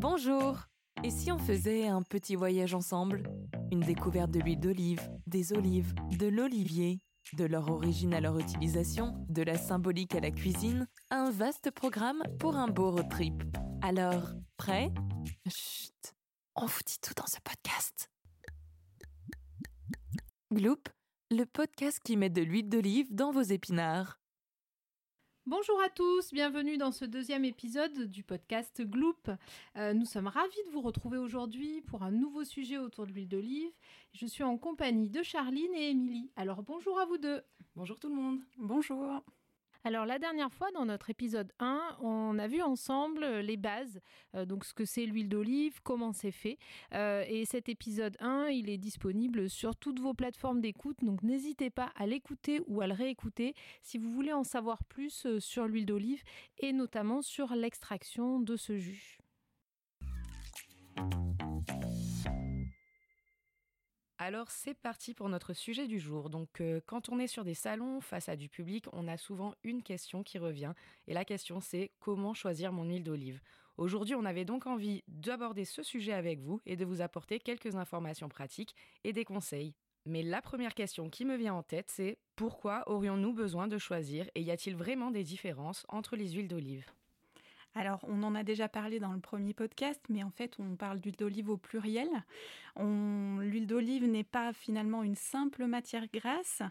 Bonjour Et si on faisait un petit voyage ensemble? Une découverte de l'huile d'olive, des olives, de l'olivier, de leur origine à leur utilisation, de la symbolique à la cuisine, un vaste programme pour un beau road trip. Alors, prêt? Chut On vous dit tout dans ce podcast Gloop, le podcast qui met de l'huile d'olive dans vos épinards. Bonjour à tous, bienvenue dans ce deuxième épisode du podcast Gloop. Euh, nous sommes ravis de vous retrouver aujourd'hui pour un nouveau sujet autour de l'huile d'olive. Je suis en compagnie de Charline et Émilie. Alors bonjour à vous deux. Bonjour tout le monde. Bonjour. Alors la dernière fois, dans notre épisode 1, on a vu ensemble les bases, euh, donc ce que c'est l'huile d'olive, comment c'est fait. Euh, et cet épisode 1, il est disponible sur toutes vos plateformes d'écoute, donc n'hésitez pas à l'écouter ou à le réécouter si vous voulez en savoir plus euh, sur l'huile d'olive et notamment sur l'extraction de ce jus. Alors c'est parti pour notre sujet du jour. Donc euh, quand on est sur des salons face à du public, on a souvent une question qui revient. Et la question c'est comment choisir mon huile d'olive? Aujourd'hui on avait donc envie d'aborder ce sujet avec vous et de vous apporter quelques informations pratiques et des conseils. Mais la première question qui me vient en tête c'est pourquoi aurions-nous besoin de choisir et y a-t-il vraiment des différences entre les huiles d'olive? Alors, on en a déjà parlé dans le premier podcast, mais en fait, on parle d'huile d'olive au pluriel. L'huile d'olive n'est pas finalement une simple matière grasse.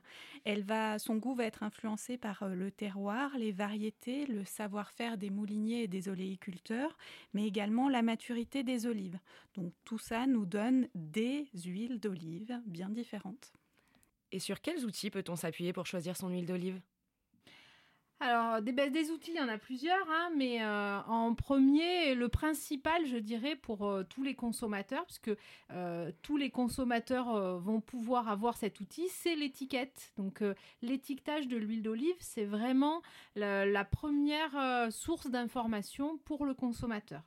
Elle va, son goût va être influencé par euh, le terroir, les variétés, le savoir-faire des mouliniers et des oléiculteurs, mais également la maturité des olives. Donc, tout ça nous donne des huiles d'olive bien différentes. Et sur quels outils peut-on s'appuyer pour choisir son huile d'olive? Alors, des, des outils, il y en a plusieurs, hein, mais euh, en premier, le principal, je dirais, pour euh, tous les consommateurs, puisque euh, tous les consommateurs vont pouvoir avoir cet outil, c'est l'étiquette. Donc, l'étiquetage de l'huile d'olive, c'est vraiment la première source d'information pour le consommateur.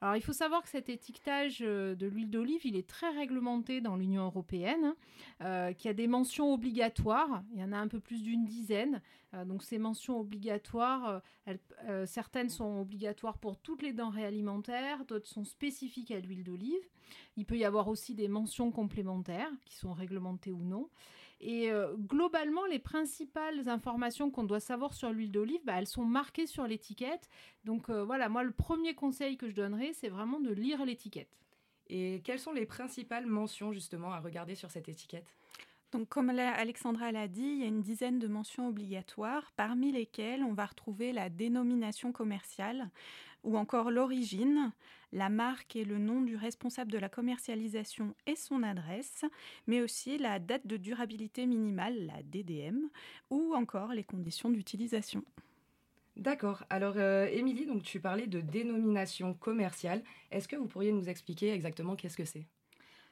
Alors, il faut savoir que cet étiquetage de l'huile d'olive, il est très réglementé dans l'Union européenne, hein, qui a des mentions obligatoires. Il y en a un peu plus d'une dizaine. donc, ces mentions obligatoires. Euh, euh, certaines sont obligatoires pour toutes les denrées alimentaires, d'autres sont spécifiques à l'huile d'olive. Il peut y avoir aussi des mentions complémentaires qui sont réglementées ou non. Et euh, globalement, les principales informations qu'on doit savoir sur l'huile d'olive, bah, elles sont marquées sur l'étiquette. Donc voilà, moi le premier conseil que je donnerais, c'est vraiment de lire l'étiquette. Et quelles sont les principales mentions justement à regarder sur cette étiquette? Donc, comme Alexandra l'a dit, il y a une dizaine de mentions obligatoires, parmi lesquelles on va retrouver la dénomination commerciale ou encore l'origine, la marque et le nom du responsable de la commercialisation et son adresse, mais aussi la date de durabilité minimale, la DDM, ou encore les conditions d'utilisation. D'accord. Alors, euh, Émilie, tu parlais de dénomination commerciale. Est-ce que vous pourriez nous expliquer exactement qu'est-ce que c'est?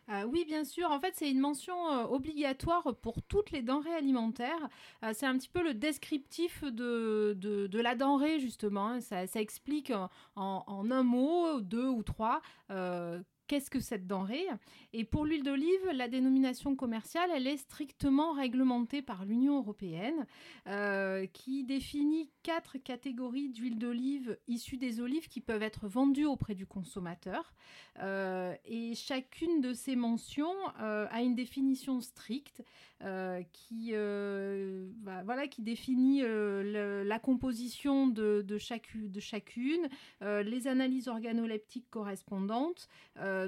Euh, oui, bien sûr. En fait, c'est une mention euh, obligatoire pour toutes les denrées alimentaires. Euh, c'est un petit peu le descriptif de, de, la denrée, justement. Ça, explique en, un mot, deux ou trois, qu'est-ce que cette denrée? Et pour l'huile d'olive, la dénomination commerciale, elle est strictement réglementée par l'Union européenne, qui définit quatre catégories d'huile d'olive issues des olives qui peuvent être vendues auprès du consommateur. Euh, et chacune de ces mentions euh, a une définition stricte euh, qui, bah, voilà, qui définit la composition de chacune, les analyses organoleptiques correspondantes.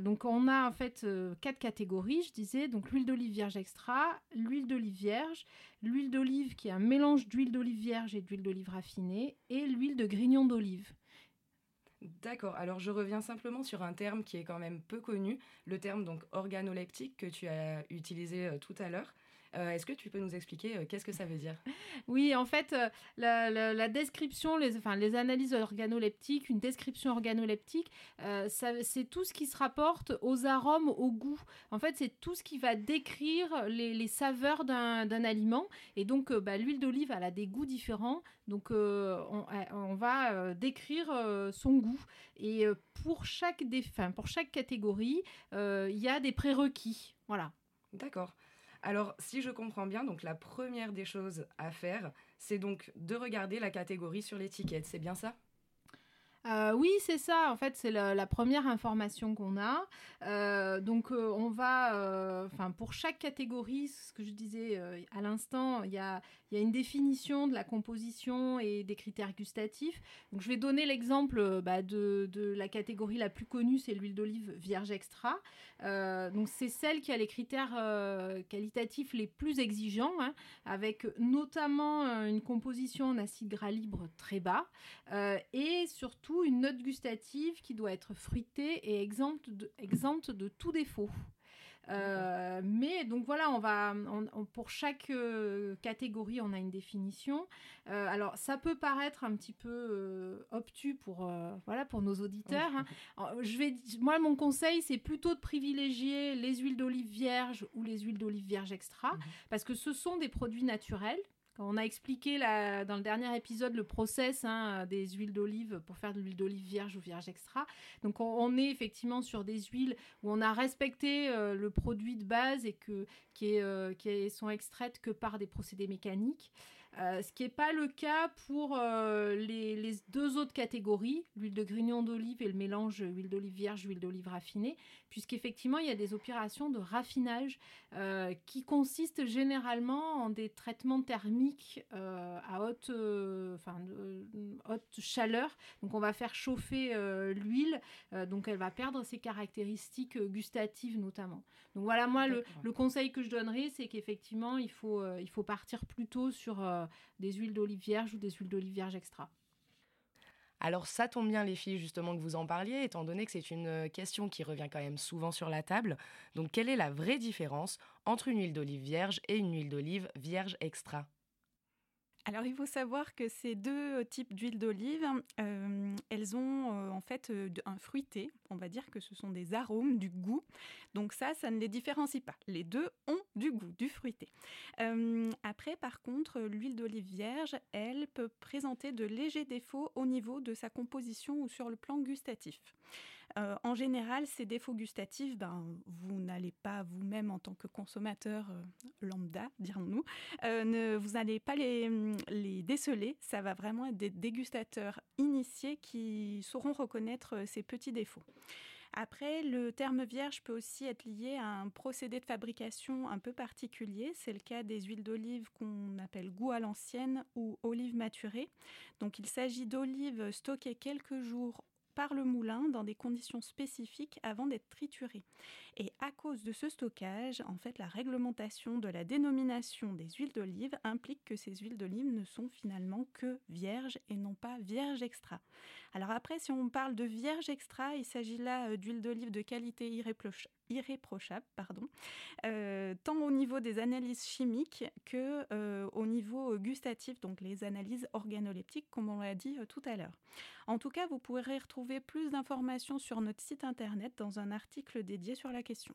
Donc on a en fait quatre catégories, je disais, donc l'huile d'olive vierge extra, l'huile d'olive vierge, l'huile d'olive qui est un mélange d'huile d'olive vierge et d'huile d'olive raffinée, et l'huile de grignon d'olive. D'accord, alors je reviens simplement sur un terme qui est quand même peu connu, le terme donc organoleptique que tu as utilisé euh, tout à l'heure. Euh, est-ce que tu peux nous expliquer euh, qu'est-ce que ça veut dire? Oui, en fait, euh, la, description, les, enfin, les analyses organoleptiques, une description organoleptique, c'est tout ce qui se rapporte aux arômes, au goût. En fait, c'est tout ce qui va décrire les, saveurs d'un aliment. Et donc, bah, l'huile d'olive, elle a des goûts différents. Donc, on, on, va décrire son goût. Et pour chaque, pour chaque catégorie, il y a des prérequis. Voilà. D'accord. Alors, si je comprends bien, donc la première des choses à faire, c'est donc de regarder la catégorie sur l'étiquette. C'est bien ça? Euh, oui, c'est ça. En fait, c'est la, première information qu'on a. Euh, donc, euh, on va, enfin, pour chaque catégorie, ce que je disais à l'instant, il y a, une définition de la composition et des critères gustatifs. Donc, je vais donner l'exemple bah, de, la catégorie la plus connue, c'est l'huile d'olive vierge extra. donc, c'est celle qui a les critères qualitatifs les plus exigeants, hein, avec notamment une composition en acide gras libre très bas et surtout une note gustative qui doit être fruitée et exempte de, exempte de tout défaut. Euh, mais donc voilà, on va pour chaque euh, catégorie, on a une définition. Euh, alors ça peut paraître un petit peu obtus pour voilà pour nos auditeurs. Hein. Je vais, moi mon conseil c'est plutôt de privilégier les huiles d'olive vierges ou les huiles d'olive vierges extra mhm. parce que ce sont des produits naturels on a expliqué dans le dernier épisode le process hein, des huiles d'olive pour faire de l'huile d'olive vierge ou vierge extra. Donc on, est effectivement sur des huiles où on a respecté euh, le produit de base et qui, euh, qui sont extraites que par des procédés mécaniques. Euh, ce qui n'est pas le cas pour euh, les, deux autres catégories, l'huile de grignon d'olive et le mélange huile d'olive vierge, huile d'olive raffinée, puisqu'effectivement, il y a des opérations de raffinage euh, qui consistent généralement en des traitements thermiques à haute, haute chaleur. Donc, on va faire chauffer l'huile, donc elle va perdre ses caractéristiques gustatives notamment. Donc, voilà, moi, le, le, conseil que je donnerais, c'est qu'effectivement, il faut, il faut partir plutôt sur des huiles d'olive vierge ou des huiles d'olive vierge extra. Alors ça tombe bien les filles justement que vous en parliez, étant donné que c'est une question qui revient quand même souvent sur la table. Donc quelle est la vraie différence entre une huile d'olive vierge et une huile d'olive vierge extra? Alors il faut savoir que ces deux types d'huile d'olive, euh, elles ont euh, en fait euh, un fruité. On va dire que ce sont des arômes, du goût. Donc ça, ça ne les différencie pas. Les deux ont du goût, du fruité. après, par contre, l'huile d'olive vierge, elle peut présenter de légers défauts au niveau de sa composition ou sur le plan gustatif. Euh, en général, ces défauts gustatifs, ben, vous n'allez pas vous-même en tant que consommateur euh, lambda, dirons-nous, euh, vous n'allez pas les, les, déceler. Ça va vraiment être des dégustateurs initiés qui sauront reconnaître ces petits défauts. Après, le terme vierge peut aussi être lié à un procédé de fabrication un peu particulier. C'est le cas des huiles d'olive qu'on appelle goût à l'ancienne ou olive maturée. Donc, il s'agit d'olives stockées quelques jours par le moulin dans des conditions spécifiques avant d'être triturées. Et à cause de ce stockage, en fait, la réglementation de la dénomination des huiles d'olive implique que ces huiles d'olive ne sont finalement que vierges et non pas vierges extra. Alors après, si on parle de vierge extra, il s'agit là euh, d'huile d'olive de qualité irréprochable, pardon, euh, tant au niveau des analyses chimiques que euh, au niveau gustatif, donc les analyses organoleptiques, comme on l'a dit tout à l'heure. En tout cas, vous pourrez retrouver plus d'informations sur notre site internet dans un article dédié sur la question.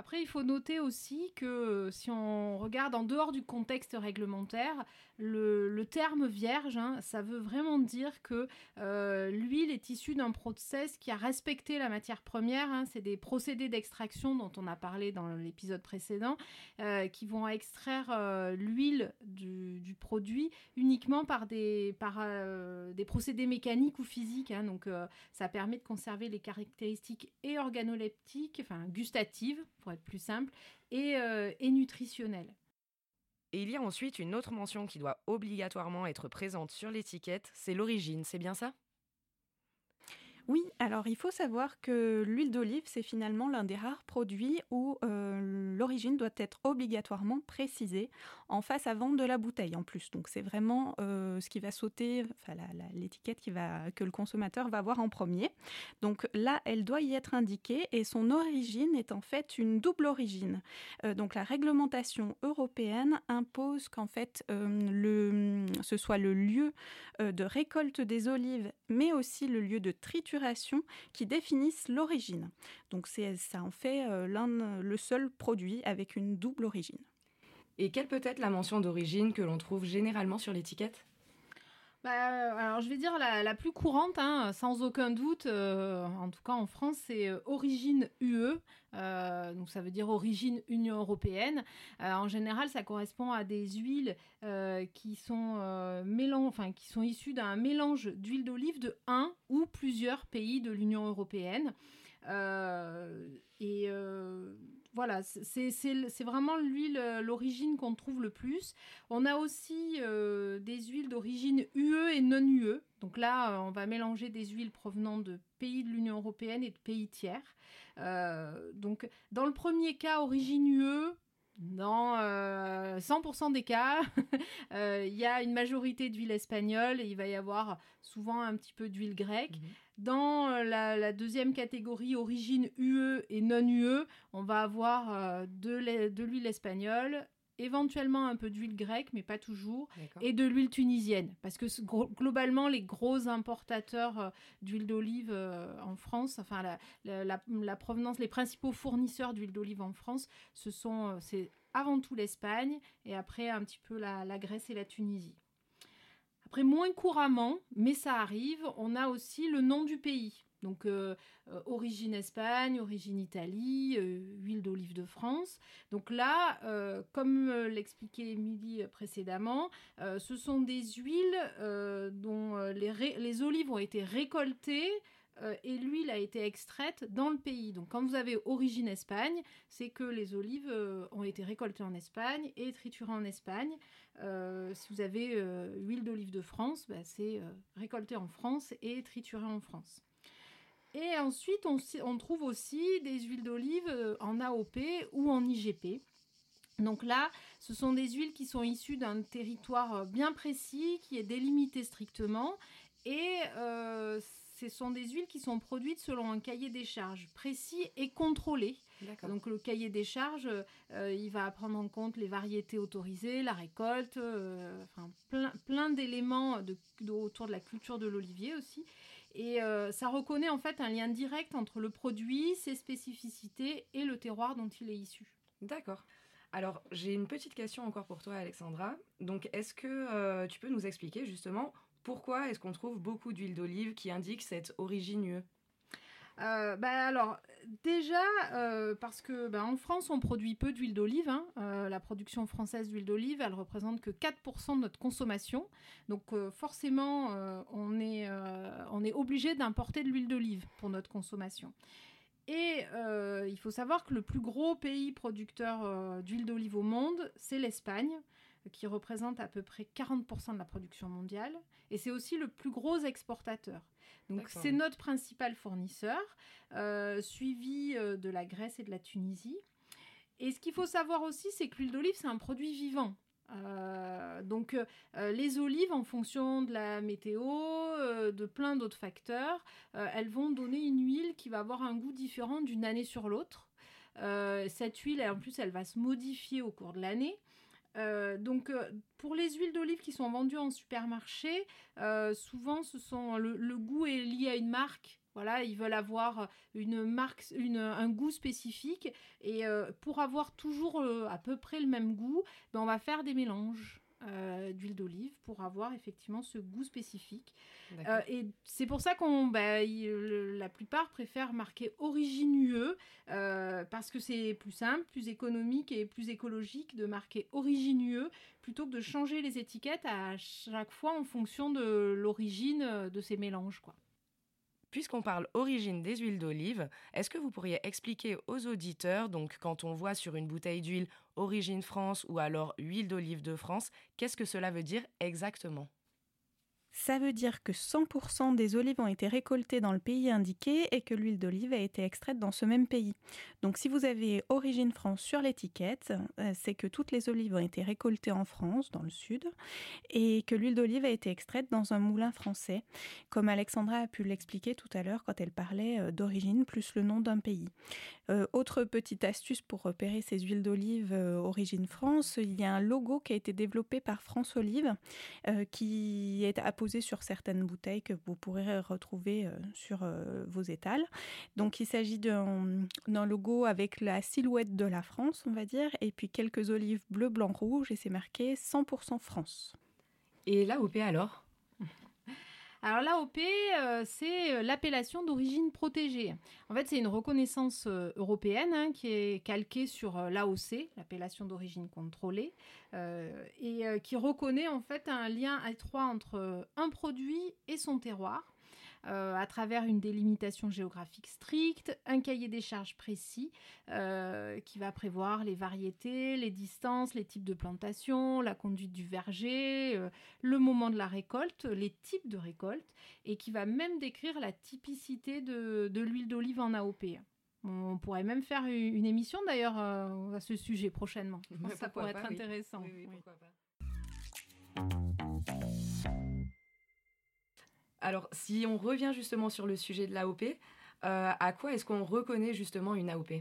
Après, il faut noter aussi que si on regarde en dehors du contexte réglementaire, le, terme vierge, hein, ça veut vraiment dire que euh, l'huile est issue d'un process qui a respecté la matière première. Hein. c'est des procédés d'extraction dont on a parlé dans l'épisode précédent, euh, qui vont extraire euh, l'huile du, produit uniquement par des, par, des procédés mécaniques ou physiques. Hein. donc, ça permet de conserver les caractéristiques et organoleptiques, enfin gustatives, pour être plus simple, et, et nutritionnelles. Et il y a ensuite une autre mention qui doit obligatoirement être présente sur l'étiquette, c'est l'origine, c'est bien ça? Oui, alors il faut savoir que l'huile d'olive, c'est finalement l'un des rares produits où euh, l'origine doit être obligatoirement précisée en face avant de la bouteille en plus. Donc c'est vraiment euh, ce qui va sauter, enfin l'étiquette qui va que le consommateur va voir en premier. Donc là, elle doit y être indiquée et son origine est en fait une double origine. Euh, donc la réglementation européenne impose qu'en fait ce soit le lieu de récolte des olives, mais aussi le lieu de qui définissent l'origine. Donc ça en fait euh, l'un le seul produit avec une double origine. Et quelle peut être la mention d'origine que l'on trouve généralement sur l'étiquette? Bah, alors je vais dire la, plus courante, hein, sans aucun doute, euh, en tout cas en France, c'est euh, origine UE, euh, donc ça veut dire origine Union européenne. en général, ça correspond à des huiles qui sont enfin qui sont issues d'un mélange d'huile d'olive de un ou plusieurs pays de l'Union européenne. et voilà, c'est vraiment l'huile, euh, l'origine qu'on trouve le plus. On a aussi euh, des huiles d'origine UE et non UE. Donc là, euh, on va mélanger des huiles provenant de pays de l'Union européenne et de pays tiers. donc dans le premier cas, origine UE, dans 100% des cas, il y a une majorité d'huile espagnole et il va y avoir souvent un petit peu d'huile grecque. Mmh dans euh, la, deuxième catégorie, origine UE et non UE, on va avoir euh, de l'huile espagnole, éventuellement un peu d'huile grecque, mais pas toujours, et de l'huile tunisienne. Parce que globalement, les gros importateurs euh, d'huile d'olive en France, enfin la, provenance, les principaux fournisseurs d'huile d'olive en France, ce sont, c'est avant tout l'Espagne et après un petit peu la Grèce et la Tunisie. Après, moins couramment, mais ça arrive, on a aussi le nom du pays. Donc, euh, euh, origine Espagne, origine Italie, euh, huile d'olive de France. Donc là, comme l'expliquait Émilie précédemment, ce sont des huiles dont les, les, olives ont été récoltées et l'huile a été extraite dans le pays. Donc quand vous avez origine Espagne, c'est que les olives ont été récoltées en Espagne et triturées en Espagne. Euh, si vous avez euh, huile d'olive de France, bah, c'est euh, récolté en France et trituré en France. Et ensuite, on, trouve aussi des huiles d'olive en AOP ou en IGP. Donc là, ce sont des huiles qui sont issues d'un territoire bien précis, qui est délimité strictement. Et ce sont des huiles qui sont produites selon un cahier des charges précis et contrôlé. Donc le cahier des charges, euh, il va prendre en compte les variétés autorisées, la récolte, euh, enfin plein, plein d'éléments autour de la culture de l'olivier aussi. Et euh, ça reconnaît en fait un lien direct entre le produit, ses spécificités et le terroir dont il est issu. D'accord. Alors, j'ai une petite question encore pour toi, Alexandra. Donc, est-ce que tu peux nous expliquer justement pourquoi est-ce qu'on trouve beaucoup d'huile d'olive qui indique cette origine UE euh, bah alors déjà euh, parce que bah, en France on produit peu d'huile d'olive. Hein. Euh, la production française d'huile d'olive elle représente que 4% de notre consommation. Donc forcément on est obligé d'importer de l'huile d'olive pour notre consommation. Et il faut savoir que le plus gros pays producteur d'huile d'olive au monde c'est l'Espagne qui représente à peu près 40% de la production mondiale. Et c'est aussi le plus gros exportateur. Donc c'est notre principal fournisseur, euh, suivi euh, de la Grèce et de la Tunisie. Et ce qu'il faut savoir aussi, c'est que l'huile d'olive, c'est un produit vivant. Euh, donc les olives, en fonction de la météo, de plein d'autres facteurs, elles vont donner une huile qui va avoir un goût différent d'une année sur l'autre. cette huile, en plus, elle va se modifier au cours de l'année. Euh, donc, euh, pour les huiles d'olive qui sont vendues en supermarché, euh, souvent, ce sont le, goût est lié à une marque. Voilà, ils veulent avoir une marque, un goût spécifique. Et pour avoir toujours à peu près le même goût, ben, on va faire des mélanges. Euh, d'huile d'olive pour avoir effectivement ce goût spécifique. Euh, et c'est pour ça qu'on, bah, la plupart préfèrent marquer origine UE euh, parce que c'est plus simple, plus économique et plus écologique de marquer origine UE plutôt que de changer les étiquettes à chaque fois en fonction de l'origine de ces mélanges, quoi. Puisqu'on parle origine des huiles d'olive, est-ce que vous pourriez expliquer aux auditeurs, donc quand on voit sur une bouteille d'huile origine France ou alors huile d'olive de France, qu'est-ce que cela veut dire exactement? Ça veut dire que 100% des olives ont été récoltées dans le pays indiqué et que l'huile d'olive a été extraite dans ce même pays. Donc si vous avez origine France sur l'étiquette, euh, c'est que toutes les olives ont été récoltées en France, dans le sud, et que l'huile d'olive a été extraite dans un moulin français, comme Alexandra a pu l'expliquer tout à l'heure quand elle parlait euh, d'origine plus le nom d'un pays. Euh, autre petite astuce pour repérer ces huiles d'olive origine France, il y a un logo qui a été développé par France Olive qui est à sur certaines bouteilles que vous pourrez retrouver euh, sur euh, vos étals. Donc il s'agit d'un logo avec la silhouette de la France, on va dire, et puis quelques olives bleu, blanc, rouge, et c'est marqué 100% France. Et l'AOP alors? Alors l'AOP, euh, c'est euh, l'appellation d'origine protégée. En fait, c'est une reconnaissance euh, européenne hein, qui est calquée sur l'AOC, l'appellation d'origine contrôlée, et qui reconnaît en fait un lien étroit entre un produit et son terroir. Euh, à travers une délimitation géographique stricte, un cahier des charges précis euh, qui va prévoir les variétés, les distances, les types de plantation, la conduite du verger, euh, le moment de la récolte, les types de récolte, et qui va même décrire la typicité de, l'huile d'olive en AOP. On pourrait même faire une émission d'ailleurs à ce sujet prochainement. ça pourrait être intéressant. Alors, si on revient justement sur le sujet de l'AOP, euh, à quoi est-ce qu'on reconnaît justement une AOP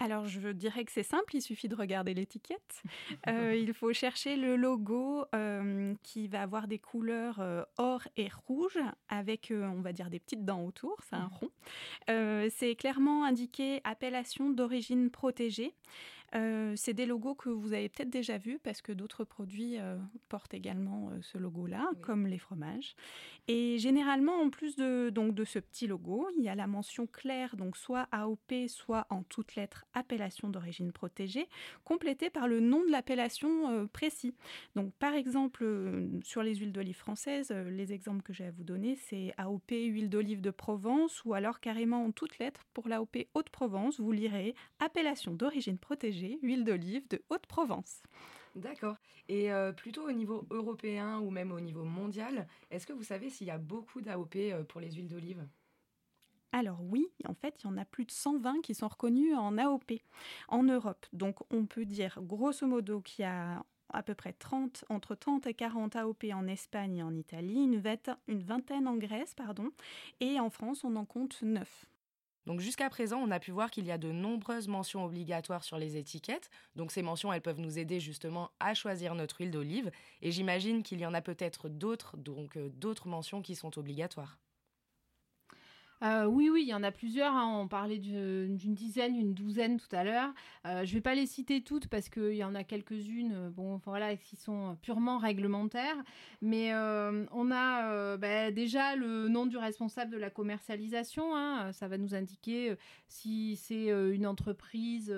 alors, je dirais que c'est simple, il suffit de regarder l'étiquette. Euh, il faut chercher le logo euh, qui va avoir des couleurs or et rouge avec, on va dire, des petites dents autour, c'est un mmh. rond. c'est clairement indiqué appellation d'origine protégée. Euh, c'est des logos que vous avez peut-être déjà vus parce que d'autres produits euh, portent également euh, ce logo-là, comme les fromages. Et généralement, en plus de, donc, de ce petit logo, il y a la mention claire, donc soit AOP, soit en toutes lettres appellation d'origine protégée, complétée par le nom de l'appellation précis. Donc par exemple, sur les huiles d'olive françaises, les exemples que j'ai à vous donner, c'est AOP huile d'olive de Provence ou alors carrément en toutes lettres pour l'AOP Haute-Provence, vous lirez appellation d'origine protégée huile d'olive de Haute-Provence. D'accord. Et euh, plutôt au niveau européen ou même au niveau mondial, est-ce que vous savez s'il y a beaucoup d'AOP euh, pour les huiles d'olive? Alors oui, en fait, il y en a plus de 120 qui sont reconnus en AOP en Europe. Donc on peut dire grosso modo qu'il y a à peu près 30, entre 30 et 40 AOP en Espagne et en Italie, une, une vingtaine en Grèce, pardon, et en France, on en compte 9. Donc jusqu'à présent, on a pu voir qu'il y a de nombreuses mentions obligatoires sur les étiquettes. Donc ces mentions, elles peuvent nous aider justement à choisir notre huile d'olive. Et j'imagine qu'il y en a peut-être d'autres, donc euh, d'autres mentions qui sont obligatoires. Euh, oui, oui, il y en a plusieurs. Hein. On parlait d'une dizaine, une douzaine tout à l'heure. Euh, je ne vais pas les citer toutes parce qu'il y en a quelques-unes euh, bon, voilà, qui sont purement réglementaires. Mais on a bah, déjà le nom du responsable de la commercialisation. Hein. Ça va nous indiquer si c'est une entreprise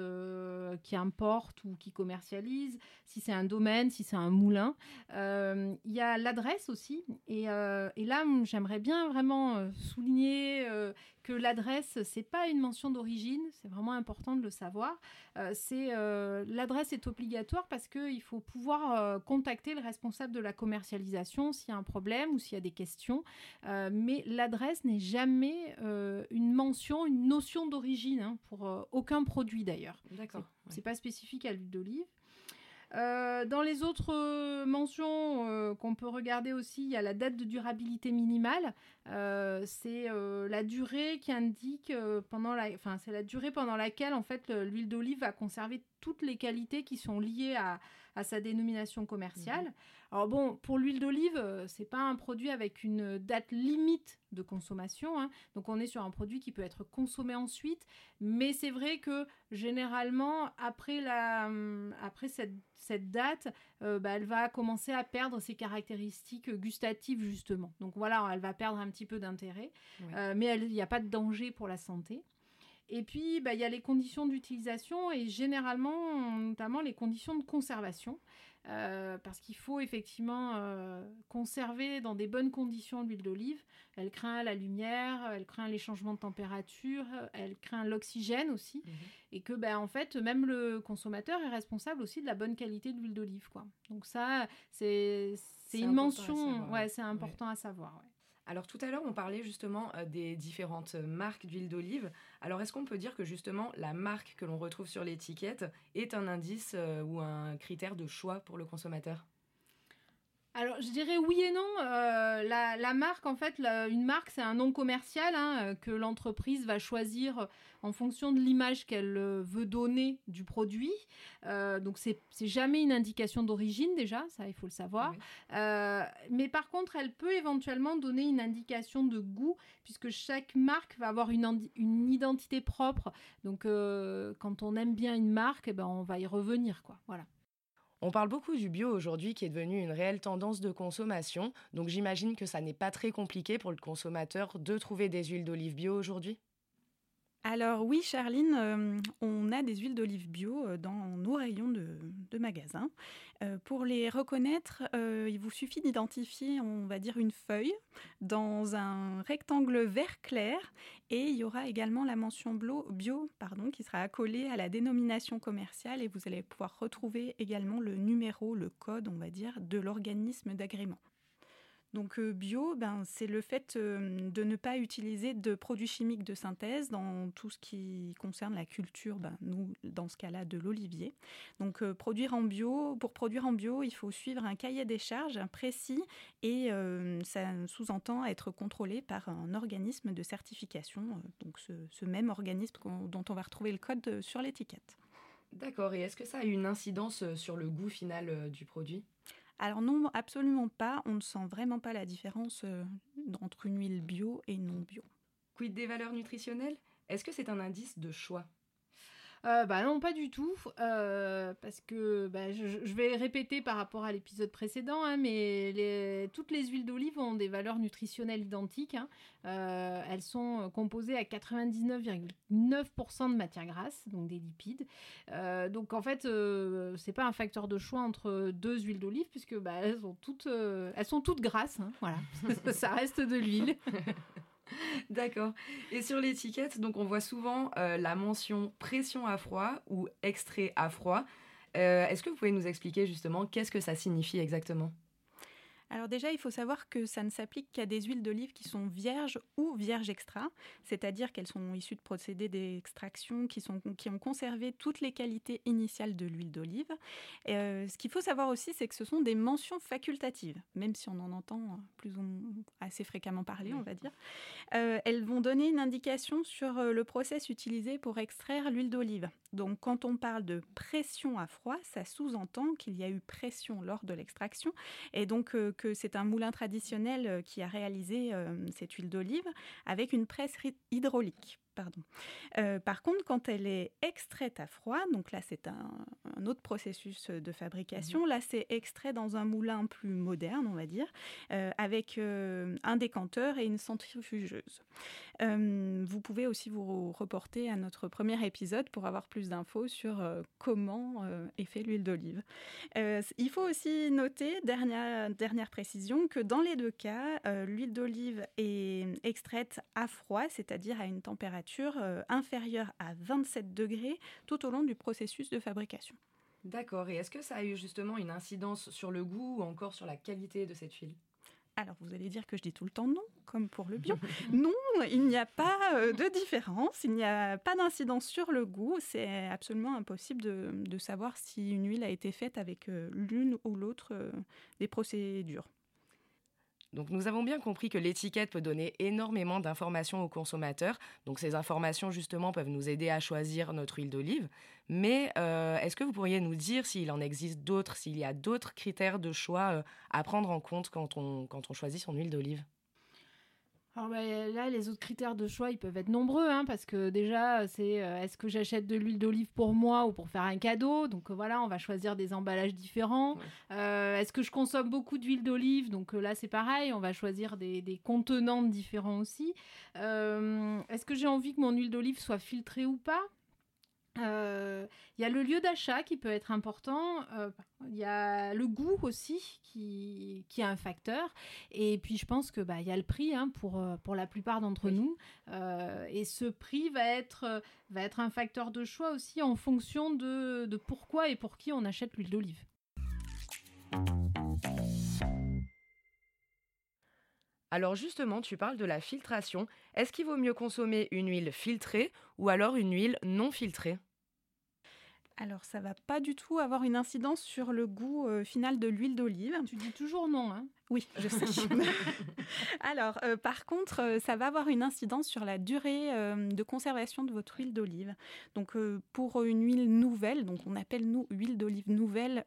qui importe ou qui commercialise, si c'est un domaine, si c'est un moulin. Il y a l'adresse aussi. Et, et là, j'aimerais bien vraiment souligner euh, que l'adresse, c'est pas une mention d'origine, c'est vraiment important de le savoir. Euh, c'est euh, l'adresse est obligatoire parce qu'il faut pouvoir contacter le responsable de la commercialisation s'il y a un problème ou s'il y a des questions. mais l'adresse n'est jamais une mention, une notion d'origine hein, pour aucun produit d'ailleurs. D'accord. C'est pas spécifique à l'huile d'olive. Euh, dans les autres euh, mentions euh, qu'on peut regarder aussi, il y a la date de durabilité minimale. c'est la durée qui indique pendant la, enfin c'est la durée pendant laquelle en fait l'huile d'olive va conserver toutes les qualités qui sont liées à, à sa dénomination commerciale. Mhm. Alors bon, pour l'huile d'olive, euh, c'est pas un produit avec une date limite de consommation. Hein. Donc on est sur un produit qui peut être consommé ensuite, mais c'est vrai que généralement après la, hum, après cette, cette date, euh, bah, elle va commencer à perdre ses caractéristiques gustatives justement. Donc voilà, elle va perdre un petit peu d'intérêt, euh, mais il n'y a pas de danger pour la santé. Et puis, bah, il y a les conditions d'utilisation et généralement, notamment les conditions de conservation. Euh, parce qu'il faut effectivement euh, conserver dans des bonnes conditions l'huile d'olive. Elle craint la lumière, elle craint les changements de température, elle craint l'oxygène aussi. Mhm. Et que, ben, en fait, même le consommateur est responsable aussi de la bonne qualité de l'huile d'olive. Quoi. Donc ça, c'est une mention, ouais, c'est important à savoir. Alors tout à l'heure, on parlait justement euh, des différentes marques d'huile d'olive. Alors est-ce qu'on peut dire que justement la marque que l'on retrouve sur l'étiquette est un indice euh, ou un critère de choix pour le consommateur? Alors, je dirais oui et non. Euh, la, marque, en fait, une marque, c'est un nom commercial hein, euh, que l'entreprise va choisir en fonction de l'image qu'elle euh, veut donner du produit. donc, c'est jamais une indication d'origine, déjà, ça, il faut le savoir. mais par contre, elle peut éventuellement donner une indication de goût, puisque chaque marque va avoir une, une identité propre. Donc, quand on aime bien une marque, eh ben, on va y revenir, quoi. Voilà. On parle beaucoup du bio aujourd'hui qui est devenu une réelle tendance de consommation, donc j'imagine que ça n'est pas très compliqué pour le consommateur de trouver des huiles d'olive bio aujourd'hui? Alors oui, Charline, euh, on a des huiles d'olive bio euh, dans nos rayons de, magasins. Euh, pour les reconnaître, il vous suffit d'identifier, on va dire, une feuille dans un rectangle vert clair et il y aura également la mention bio pardon, qui sera accolée à la dénomination commerciale et vous allez pouvoir retrouver également le numéro, le code, on va dire, de l'organisme d'agrément. Donc euh, bio, ben, c'est le fait euh, de ne pas utiliser de produits chimiques de synthèse dans tout ce qui concerne la culture, ben, nous, dans ce cas-là, de l'olivier. Donc euh, produire en bio, pour produire en bio, il faut suivre un cahier des charges précis et ça sous-entend être contrôlé par un organisme de certification, donc ce, même organisme dont on va retrouver le code sur l'étiquette. D'accord, et est-ce que ça a une incidence sur le goût final du produit? Alors non, absolument pas. On ne sent vraiment pas la différence euh, entre une huile bio et non bio. Quid des valeurs nutritionnelles? Est-ce que c'est un indice de choix? Euh, bah non, pas du tout, euh, parce que bah, je, vais répéter par rapport à l'épisode précédent, hein, mais toutes les huiles d'olive ont des valeurs nutritionnelles identiques. Hein. Euh, elles sont composées à 99,9% de matière grasse, donc des lipides. donc en fait, c'est pas un facteur de choix entre deux huiles d'olive, puisque bah, elles, sont toutes, elles sont toutes grasses. Hein, voilà, ça reste de l'huile. D'accord. Et sur l'étiquette, donc on voit souvent euh, la mention pression à froid ou extrait à froid. Euh, est-ce que vous pouvez nous expliquer justement qu'est-ce que ça signifie exactement? Alors déjà, il faut savoir que ça ne s'applique qu'à des huiles d'olive qui sont vierges ou vierges extra, c'est-à-dire qu'elles sont issues de procédés d'extraction qui, qui ont conservé toutes les qualités initiales de l'huile d'olive. Euh, ce qu'il faut savoir aussi, c'est que ce sont des mentions facultatives, même si on en entend plus ou moins assez fréquemment parler, on va dire. Euh, elles vont donner une indication sur euh, le process utilisé pour extraire l'huile d'olive. Donc quand on parle de pression à froid, ça sous-entend qu'il y a eu pression lors de l'extraction et donc c'est un moulin traditionnel euh, qui a réalisé euh, cette huile d'olive avec une presse hydraulique. Pardon. Euh, par contre, quand elle est extraite à froid, donc là c'est un, autre processus de fabrication, mhm. là c'est extrait dans un moulin plus moderne, on va dire, avec un décanteur et une centrifugeuse. Euh, vous pouvez aussi vous reporter à notre premier épisode pour avoir plus d'infos sur euh, comment euh, est fait l'huile d'olive. il faut aussi noter, dernière, dernière précision, que dans les deux cas, l'huile d'olive est extraite à froid, c'est-à-dire à une température inférieure à 27 degrés tout au long du processus de fabrication. D'accord, et est-ce que ça a eu justement une incidence sur le goût ou encore sur la qualité de cette huile? Alors vous allez dire que je dis tout le temps non, comme pour le bio. non, il n'y a pas euh, de différence, il n'y a pas d'incidence sur le goût. C'est absolument impossible de, savoir si une huile a été faite avec euh, l'une ou l'autre euh, des procédures. Donc nous avons bien compris que l'étiquette peut donner énormément d'informations aux consommateurs. Donc ces informations justement peuvent nous aider à choisir notre huile d'olive. Mais euh, est-ce que vous pourriez nous dire s'il en existe d'autres, s'il y a d'autres critères de choix euh, à prendre en compte quand on, quand on choisit son huile d'olive? Alors bah, là, les autres critères de choix, ils peuvent être nombreux, hein, parce que déjà, c'est euh, est-ce que j'achète de l'huile d'olive pour moi ou pour faire un cadeau? Donc euh, voilà, on va choisir des emballages différents. Euh, est-ce que je consomme beaucoup d'huile d'olive? Donc là, c'est pareil, on va choisir des, des contenants différents aussi. est-ce que j'ai envie que mon huile d'olive soit filtrée ou pas? Il euh, y a le lieu d'achat qui peut être important. Il euh, y a le goût aussi qui, qui est un facteur. Et puis je pense que bah il y a le prix hein, pour euh, pour la plupart d'entre nous. et ce prix va être va être un facteur de choix aussi en fonction de, de pourquoi et pour qui on achète l'huile d'olive. Alors justement, tu parles de la filtration. Est-ce qu'il vaut mieux consommer une huile filtrée ou alors une huile non filtrée? Alors, ça va pas du tout avoir une incidence sur le goût euh, final de l'huile d'olive. Tu dis toujours non, hein Oui, je sais. Alors, euh, par contre, euh, ça va avoir une incidence sur la durée euh, de conservation de votre huile d'olive. Donc, pour une huile nouvelle, donc on appelle nous huile d'olive nouvelle,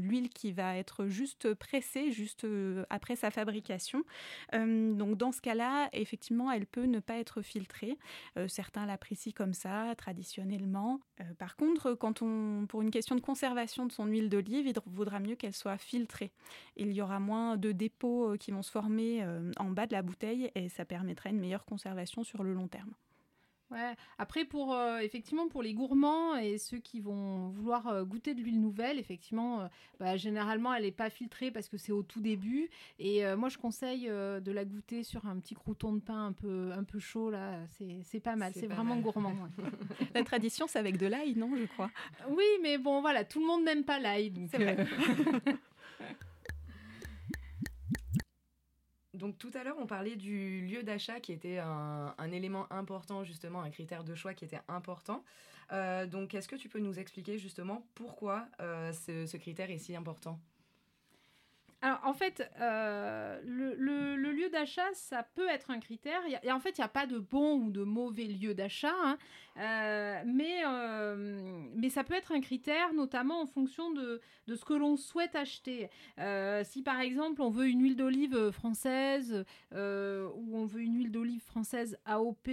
l'huile qui va être juste pressée juste après sa fabrication. donc, dans ce cas-là, effectivement, elle peut ne pas être filtrée. certains l'apprécient comme ça, traditionnellement. par contre, quand on, pour une question de conservation de son huile d'olive, il vaudra mieux qu'elle soit filtrée. Il y aura moins de dépôts euh, qui vont se former euh, en bas de la bouteille et ça permettra une meilleure conservation sur le long terme. Ouais. Après, pour euh, effectivement pour les gourmands et ceux qui vont vouloir goûter de l'huile nouvelle, effectivement, bah, généralement elle n'est pas filtrée parce que c'est au tout début. Et moi, je conseille de la goûter sur un petit crouton de pain un peu un peu chaud là. C'est pas mal. C'est vraiment gourmand. la tradition, c'est avec de l'ail, non Je crois? Oui, mais bon, voilà, tout le monde n'aime pas l'ail. C'est vrai. Donc tout à l'heure, on parlait du lieu d'achat qui était un, élément important, justement, un critère de choix qui était important. Euh, donc est-ce que tu peux nous expliquer justement pourquoi euh, ce, critère est si important? Alors en fait, euh, le, lieu d'achat, ça peut être un critère. Et en fait, il n'y a pas de bon ou de mauvais lieu d'achat. Hein. Euh, mais, euh, mais ça peut être un critère, notamment en fonction de, de ce que l'on souhaite acheter. Euh, si par exemple on veut une huile d'olive française ou on veut une huile d'olive française AOP,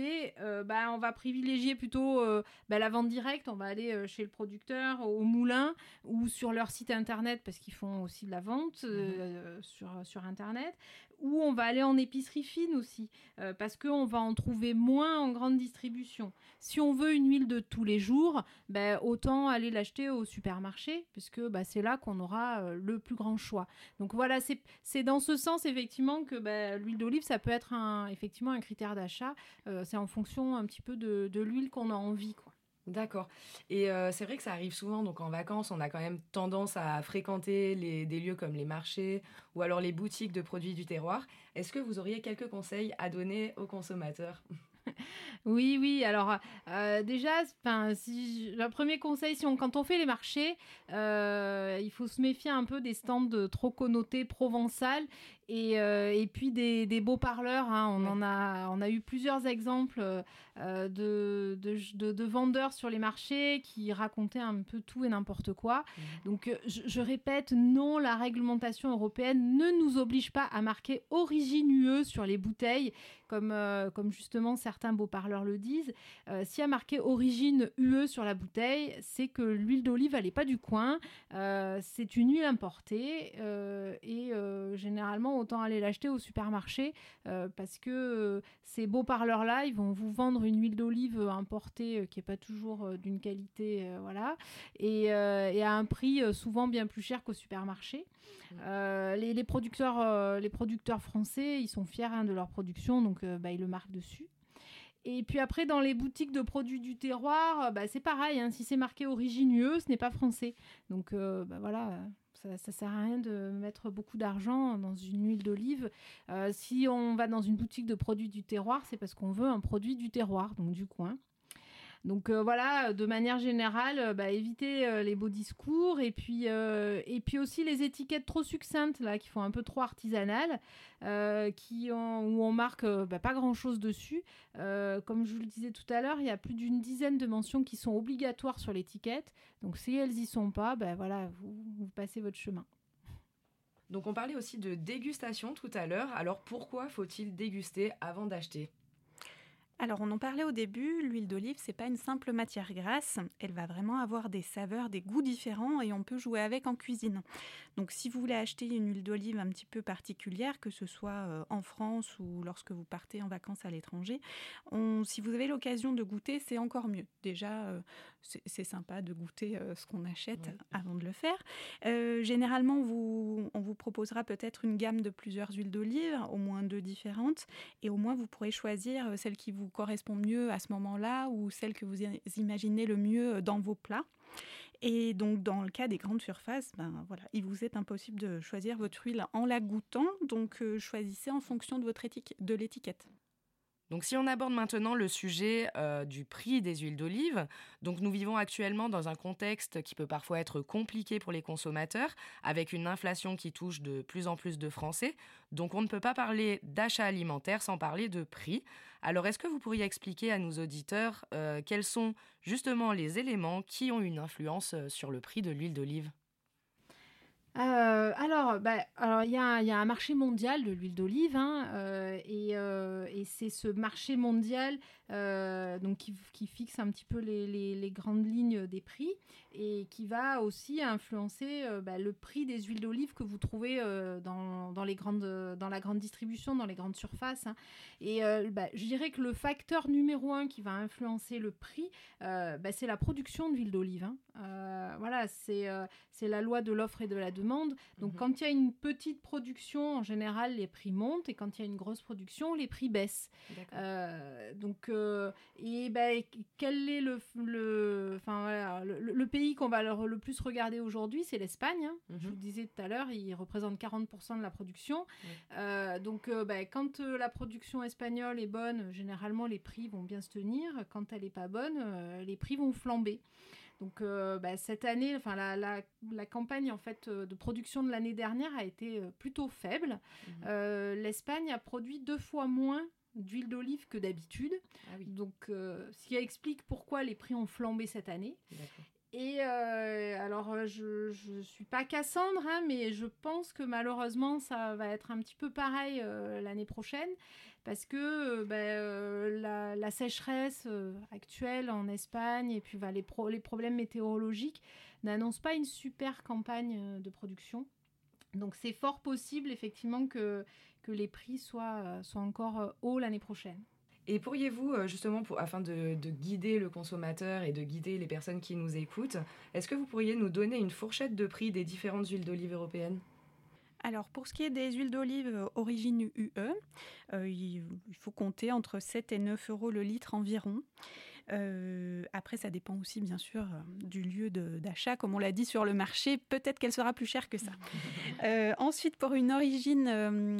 bah, on va privilégier plutôt bah, la vente directe. On va aller chez le producteur, au moulin ou sur leur site internet parce qu'ils font aussi de la vente mmh. sur, sur internet ou on va aller en épicerie fine aussi, euh, parce qu'on va en trouver moins en grande distribution. Si on veut une huile de tous les jours, ben, autant aller l'acheter au supermarché, puisque ben, c'est là qu'on aura euh, le plus grand choix. Donc voilà, c'est dans ce sens effectivement que ben, l'huile d'olive, ça peut être un, effectivement un critère d'achat. Euh, c'est en fonction un petit peu de, de l'huile qu'on a envie. Quoi. D'accord. Et euh, c'est vrai que ça arrive souvent, donc en vacances, on a quand même tendance à fréquenter des lieux comme les marchés ou alors les boutiques de produits du terroir. Est-ce que vous auriez quelques conseils à donner aux consommateurs? Oui, oui. Alors euh, déjà, si le premier conseil, quand on fait les marchés, euh, il faut se méfier un peu des stands trop connotés provençal et, et puis des, des beaux parleurs. Hein. On en a, on a eu plusieurs exemples euh, de, de, vendeurs sur les marchés qui racontaient un peu tout et n'importe quoi. Mhm. Donc, euh, je, répète, non, la réglementation européenne ne nous oblige pas à marquer origine UE sur les bouteilles, comme, euh, comme justement certains beaux parleurs le disent. S'il y a marqué origine UE sur la bouteille, c'est que l'huile d'olive, elle n'est pas du coin. c'est une huile importée et généralement, autant aller l'acheter au supermarché parce que ces beaux parleurs-là, ils vont vous vendre une huile d'olive importée euh, qui n'est pas toujours euh, d'une qualité, euh, voilà, et, à un prix souvent bien plus cher qu'au supermarché. Mmh. Les, producteurs, les producteurs français, ils sont fiers hein, de leur production, donc bah, ils le marquent dessus. Et puis après, dans les boutiques de produits du terroir, bah, c'est pareil. Hein, si c'est marqué origine UE, ce n'est pas français. Donc bah, voilà, ça, ne sert à rien de mettre beaucoup d'argent dans une huile d'olive. Euh, si on va dans une boutique de produits du terroir, c'est parce qu'on veut un produit du terroir, donc du coin. Donc euh, voilà, de manière générale, euh, bah, éviter euh, les beaux discours et puis, aussi les étiquettes trop succinctes là, qui font un peu trop artisanales, qui où on marque bah, pas grand-chose dessus. comme je vous le disais tout à l'heure, il y a plus d'une dizaine de mentions qui sont obligatoires sur l'étiquette. Donc si elles y sont pas, bah, voilà, vous passez votre chemin. Donc on parlait aussi de dégustation tout à l'heure. Alors pourquoi faut-il déguster avant d'acheter? Alors, on en parlait au début, l'huile d'olive, c'est pas une simple matière grasse. Elle va vraiment avoir des saveurs, des goûts différents et on peut jouer avec en cuisine. Donc, si vous voulez acheter une huile d'olive un petit peu particulière, que ce soit euh, en France ou lorsque vous partez en vacances à l'étranger, si vous avez l'occasion de goûter, c'est encore mieux. Déjà, euh, c'est sympa de goûter euh, ce qu'on achète avant de le faire. généralement, vous, on vous proposera peut-être une gamme de plusieurs huiles d'olive, au moins deux différentes, et au moins vous pourrez choisir celle qui vous correspond mieux à ce moment-là ou celle que vous imaginez le mieux dans vos plats. Et donc, dans le cas des grandes surfaces, ben voilà, il vous est impossible de choisir votre huile en la goûtant. Donc, euh, choisissez en fonction de de l'étiquette. Donc si on aborde maintenant le sujet euh, du prix des huiles d'olive, donc nous vivons actuellement dans un contexte qui peut parfois être compliqué pour les consommateurs, avec une inflation qui touche de plus en plus de Français. Donc on ne peut pas parler d'achat alimentaire sans parler de prix. Alors est-ce que vous pourriez expliquer à nos auditeurs euh, quels sont justement les éléments qui ont une influence euh, sur le prix de l'huile d'olive? Euh, alors, bah, alors il y, y, a un marché mondial de l'huile d'olive hein, euh, et, euh, et c'est ce marché mondial donc qui, fixe un petit peu les, grandes lignes des prix et qui va aussi influencer bah, le prix des huiles d'olive que vous trouvez dans, dans, les grandes, dans la grande distribution, dans les grandes surfaces. Hein. Et bah, je dirais que le facteur numéro un qui va influencer le prix, bah, c'est la production d'huile d'olive. Hein. voilà, c'est c'est la loi de l'offre et de la demande donc mhm. quand il y a une petite production, en général, les prix montent et quand il y a une grosse production, les prix baissent. Euh, donc, euh, et ben, quel est le, le, voilà, le, pays qu'on va le, plus regarder aujourd'hui C'est l'Espagne. Hein. Je mhm. vous disais tout à l'heure, il représente 40% de la production. Euh, donc, ben, quand la production espagnole est bonne, généralement les prix vont bien se tenir. Quand elle n'est pas bonne, les prix vont flamber. Donc euh, bah, cette année, enfin la, la, la, campagne en fait euh, de production de l'année dernière a été euh, plutôt faible. Mhm. L'Espagne a produit deux fois moins d'huile d'olive que d'habitude. Ah Donc ce qui explique pourquoi les prix ont flambé cette année. Et alors, je ne suis pas Cassandre, hein, mais je pense que malheureusement, ça va être un petit peu pareil l'année prochaine parce que euh, bah, euh, la, sécheresse euh, actuelle en Espagne et puis bah, les, les, problèmes météorologiques n'annoncent pas une super campagne de production. Donc c'est fort possible effectivement que, que les prix soient, soient encore hauts l'année prochaine. Et pourriez-vous, justement, pour, afin de, de, guider le consommateur et de guider les personnes qui nous écoutent, est-ce que vous pourriez nous donner une fourchette de prix des différentes huiles d'olive européennes? Alors, pour ce qui est des huiles d'olive euh, origine UE, euh, il faut compter entre 7 et 9 euros le litre environ. Euh, après, ça dépend aussi, bien sûr, euh, du lieu d'achat. Comme on l'a dit sur le marché, peut-être qu'elle sera plus chère que ça. Euh, ensuite, pour une origine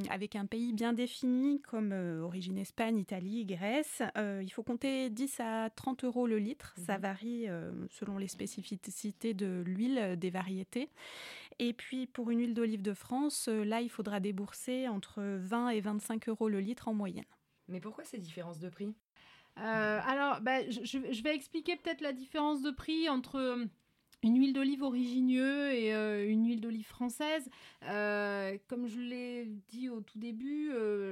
avec un pays bien défini, comme origine Espagne, Italie, Grèce, il faut compter 10 à 30 euros le litre. Ça mhm. varie selon les spécificités de l'huile, des variétés. Et puis, pour une huile d'olive de France, là, il faudra débourser entre 20 et 25 euros le litre en moyenne. Mais pourquoi ces différences de prix? Euh, alors, bah, je, vais expliquer peut-être la différence de prix entre euh, une huile d'olive origineux et euh, une huile d'olive française. comme je l'ai dit au tout début,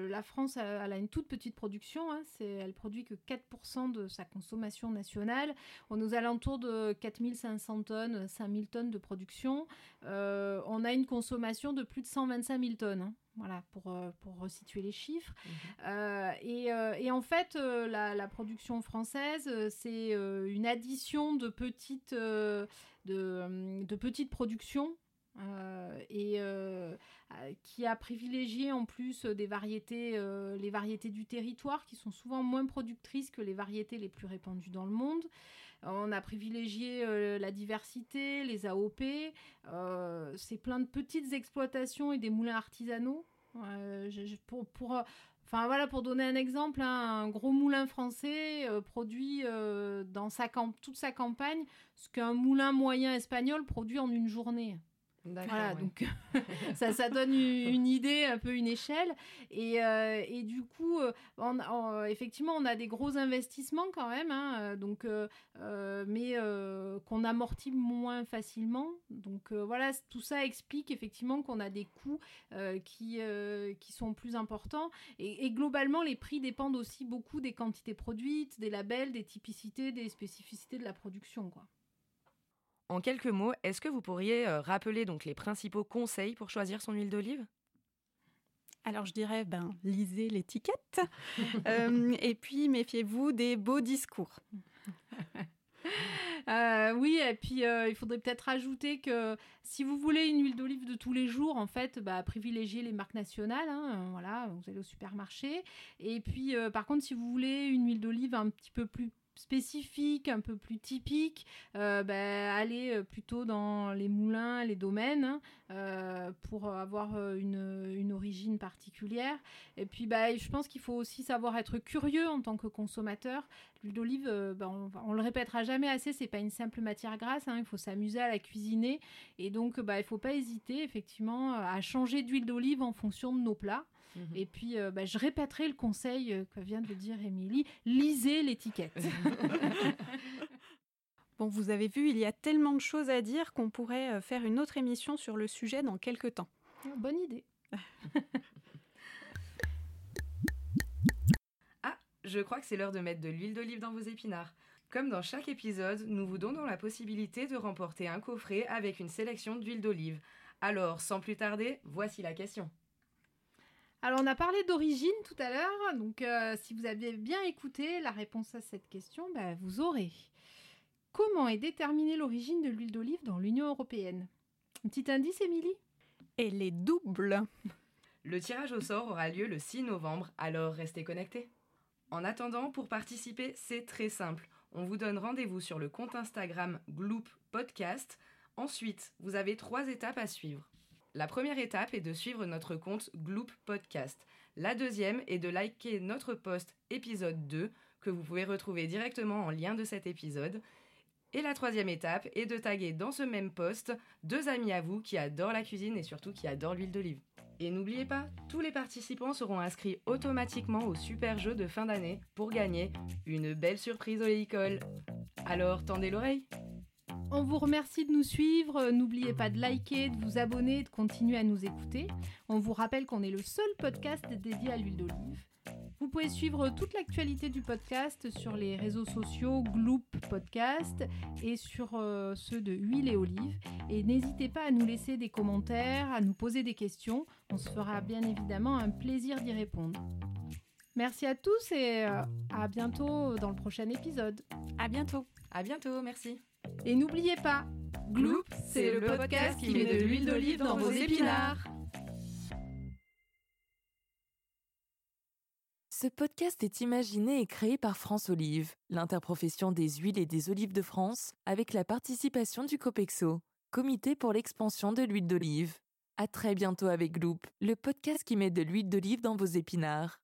la France elle a une toute petite production. Hein, elle produit que 4% de sa consommation nationale. On est aux de 4500 tonnes, 5000 tonnes de production. on a une consommation de plus de 125 000 tonnes. Hein. Voilà, pour, euh, pour resituer les chiffres. Mhm. Euh, et, euh, et, en fait, la, production française, c'est une addition de petites, de, de petites productions et qui a privilégié en plus des variétés, les variétés du territoire qui sont souvent moins productrices que les variétés les plus répandues dans le monde. On a privilégié euh, la diversité, les AOP. Euh, c'est plein de petites exploitations et des moulins artisanaux. Euh, pour, pour Enfin voilà, pour donner un exemple, hein, un gros moulin français produit dans toute sa campagne ce qu'un moulin moyen espagnol produit en une journée. Voilà, donc ça, ça donne une, idée, un peu une échelle. Et, euh, et du coup, euh, effectivement, on a des gros investissements quand même, hein, euh, donc, mais qu'on amortit moins facilement. Donc voilà, tout ça explique effectivement qu'on a des coûts qui, qui sont plus importants. Et, et, globalement, les prix dépendent aussi beaucoup des quantités produites, des labels, des typicités, des spécificités de la production. Quoi. En quelques mots, est-ce que vous pourriez euh, rappeler donc les principaux conseils pour choisir son huile d'olive? Alors je dirais, ben, lisez l'étiquette euh, et puis méfiez-vous des beaux discours. Euh, oui, et puis il faudrait peut-être ajouter que si vous voulez une huile d'olive de tous les jours, en fait, bah, privilégiez les marques nationales. Hein, voilà, vous allez au supermarché. Et puis, par contre, si vous voulez une huile d'olive un petit peu plus spécifiques, un peu plus typiques, euh, bah, aller plutôt dans les moulins, les domaines, hein, pour avoir une, origine particulière. Et puis, bah, je pense qu'il faut aussi savoir être curieux en tant que consommateur. L'huile d'olive, bah, on, ne le répétera jamais assez, c'est pas une simple matière grasse. Hein, il faut s'amuser à la cuisiner, et donc, bah, il faut pas hésiter effectivement à changer d'huile d'olive en fonction de nos plats. Mhm. Et puis, euh, bah, je répéterai le conseil euh, que vient de dire Émilie lisez l'étiquette. bon, vous avez vu, il y a tellement de choses à dire qu'on pourrait euh, faire une autre émission sur le sujet dans quelques temps. Bonne idée. ah, je crois que c'est l'heure de mettre de l'huile d'olive dans vos épinards. Comme dans chaque épisode, nous vous donnons la possibilité de remporter un coffret avec une sélection d'huile d'olive. Alors, sans plus tarder, voici la question. Alors, on a parlé d'origine tout à l'heure, donc euh, si vous avez bien écouté la réponse à cette question, bah, vous aurez. Comment est déterminée l'origine de l'huile d'olive dans l'Union européenne? Un petit indice, Émilie? Elle est double. Le tirage au sort aura lieu le 6 novembre, alors restez connectés. En attendant, pour participer, c'est très simple. On vous donne rendez-vous sur le compte Instagram Gloop Podcast. Ensuite, vous avez trois étapes à suivre. La première étape est de suivre notre compte Gloop Podcast. La deuxième est de liker notre post épisode 2 que vous pouvez retrouver directement en lien de cet épisode. Et la troisième étape est de taguer dans ce même post deux amis à vous qui adorent la cuisine et surtout qui adorent l'huile d'olive. Et n'oubliez pas, tous les participants seront inscrits automatiquement au super jeu de fin d'année pour gagner une belle surprise au l'école. Alors tendez l'oreille on vous remercie de nous suivre. N'oubliez pas de liker, de vous abonner, de continuer à nous écouter. On vous rappelle qu'on est le seul podcast dédié à l'huile d'olive. Vous pouvez suivre toute l'actualité du podcast sur les réseaux sociaux Gloop Podcast et sur euh, ceux de Huile et Olive. Et n'hésitez pas à nous laisser des commentaires, à nous poser des questions. On se fera bien évidemment un plaisir d'y répondre. Merci à tous et euh, à bientôt dans le prochain épisode. À bientôt. À bientôt, merci. Et n'oubliez pas, Gloop, c'est le podcast qui met de l'huile d'olive dans vos épinards. Ce podcast est imaginé et créé par France Olive, l'interprofession des huiles et des olives de France, avec la participation du COPEXO, Comité pour l'expansion de l'huile d'olive. À très bientôt avec Gloop, le podcast qui met de l'huile d'olive dans vos épinards.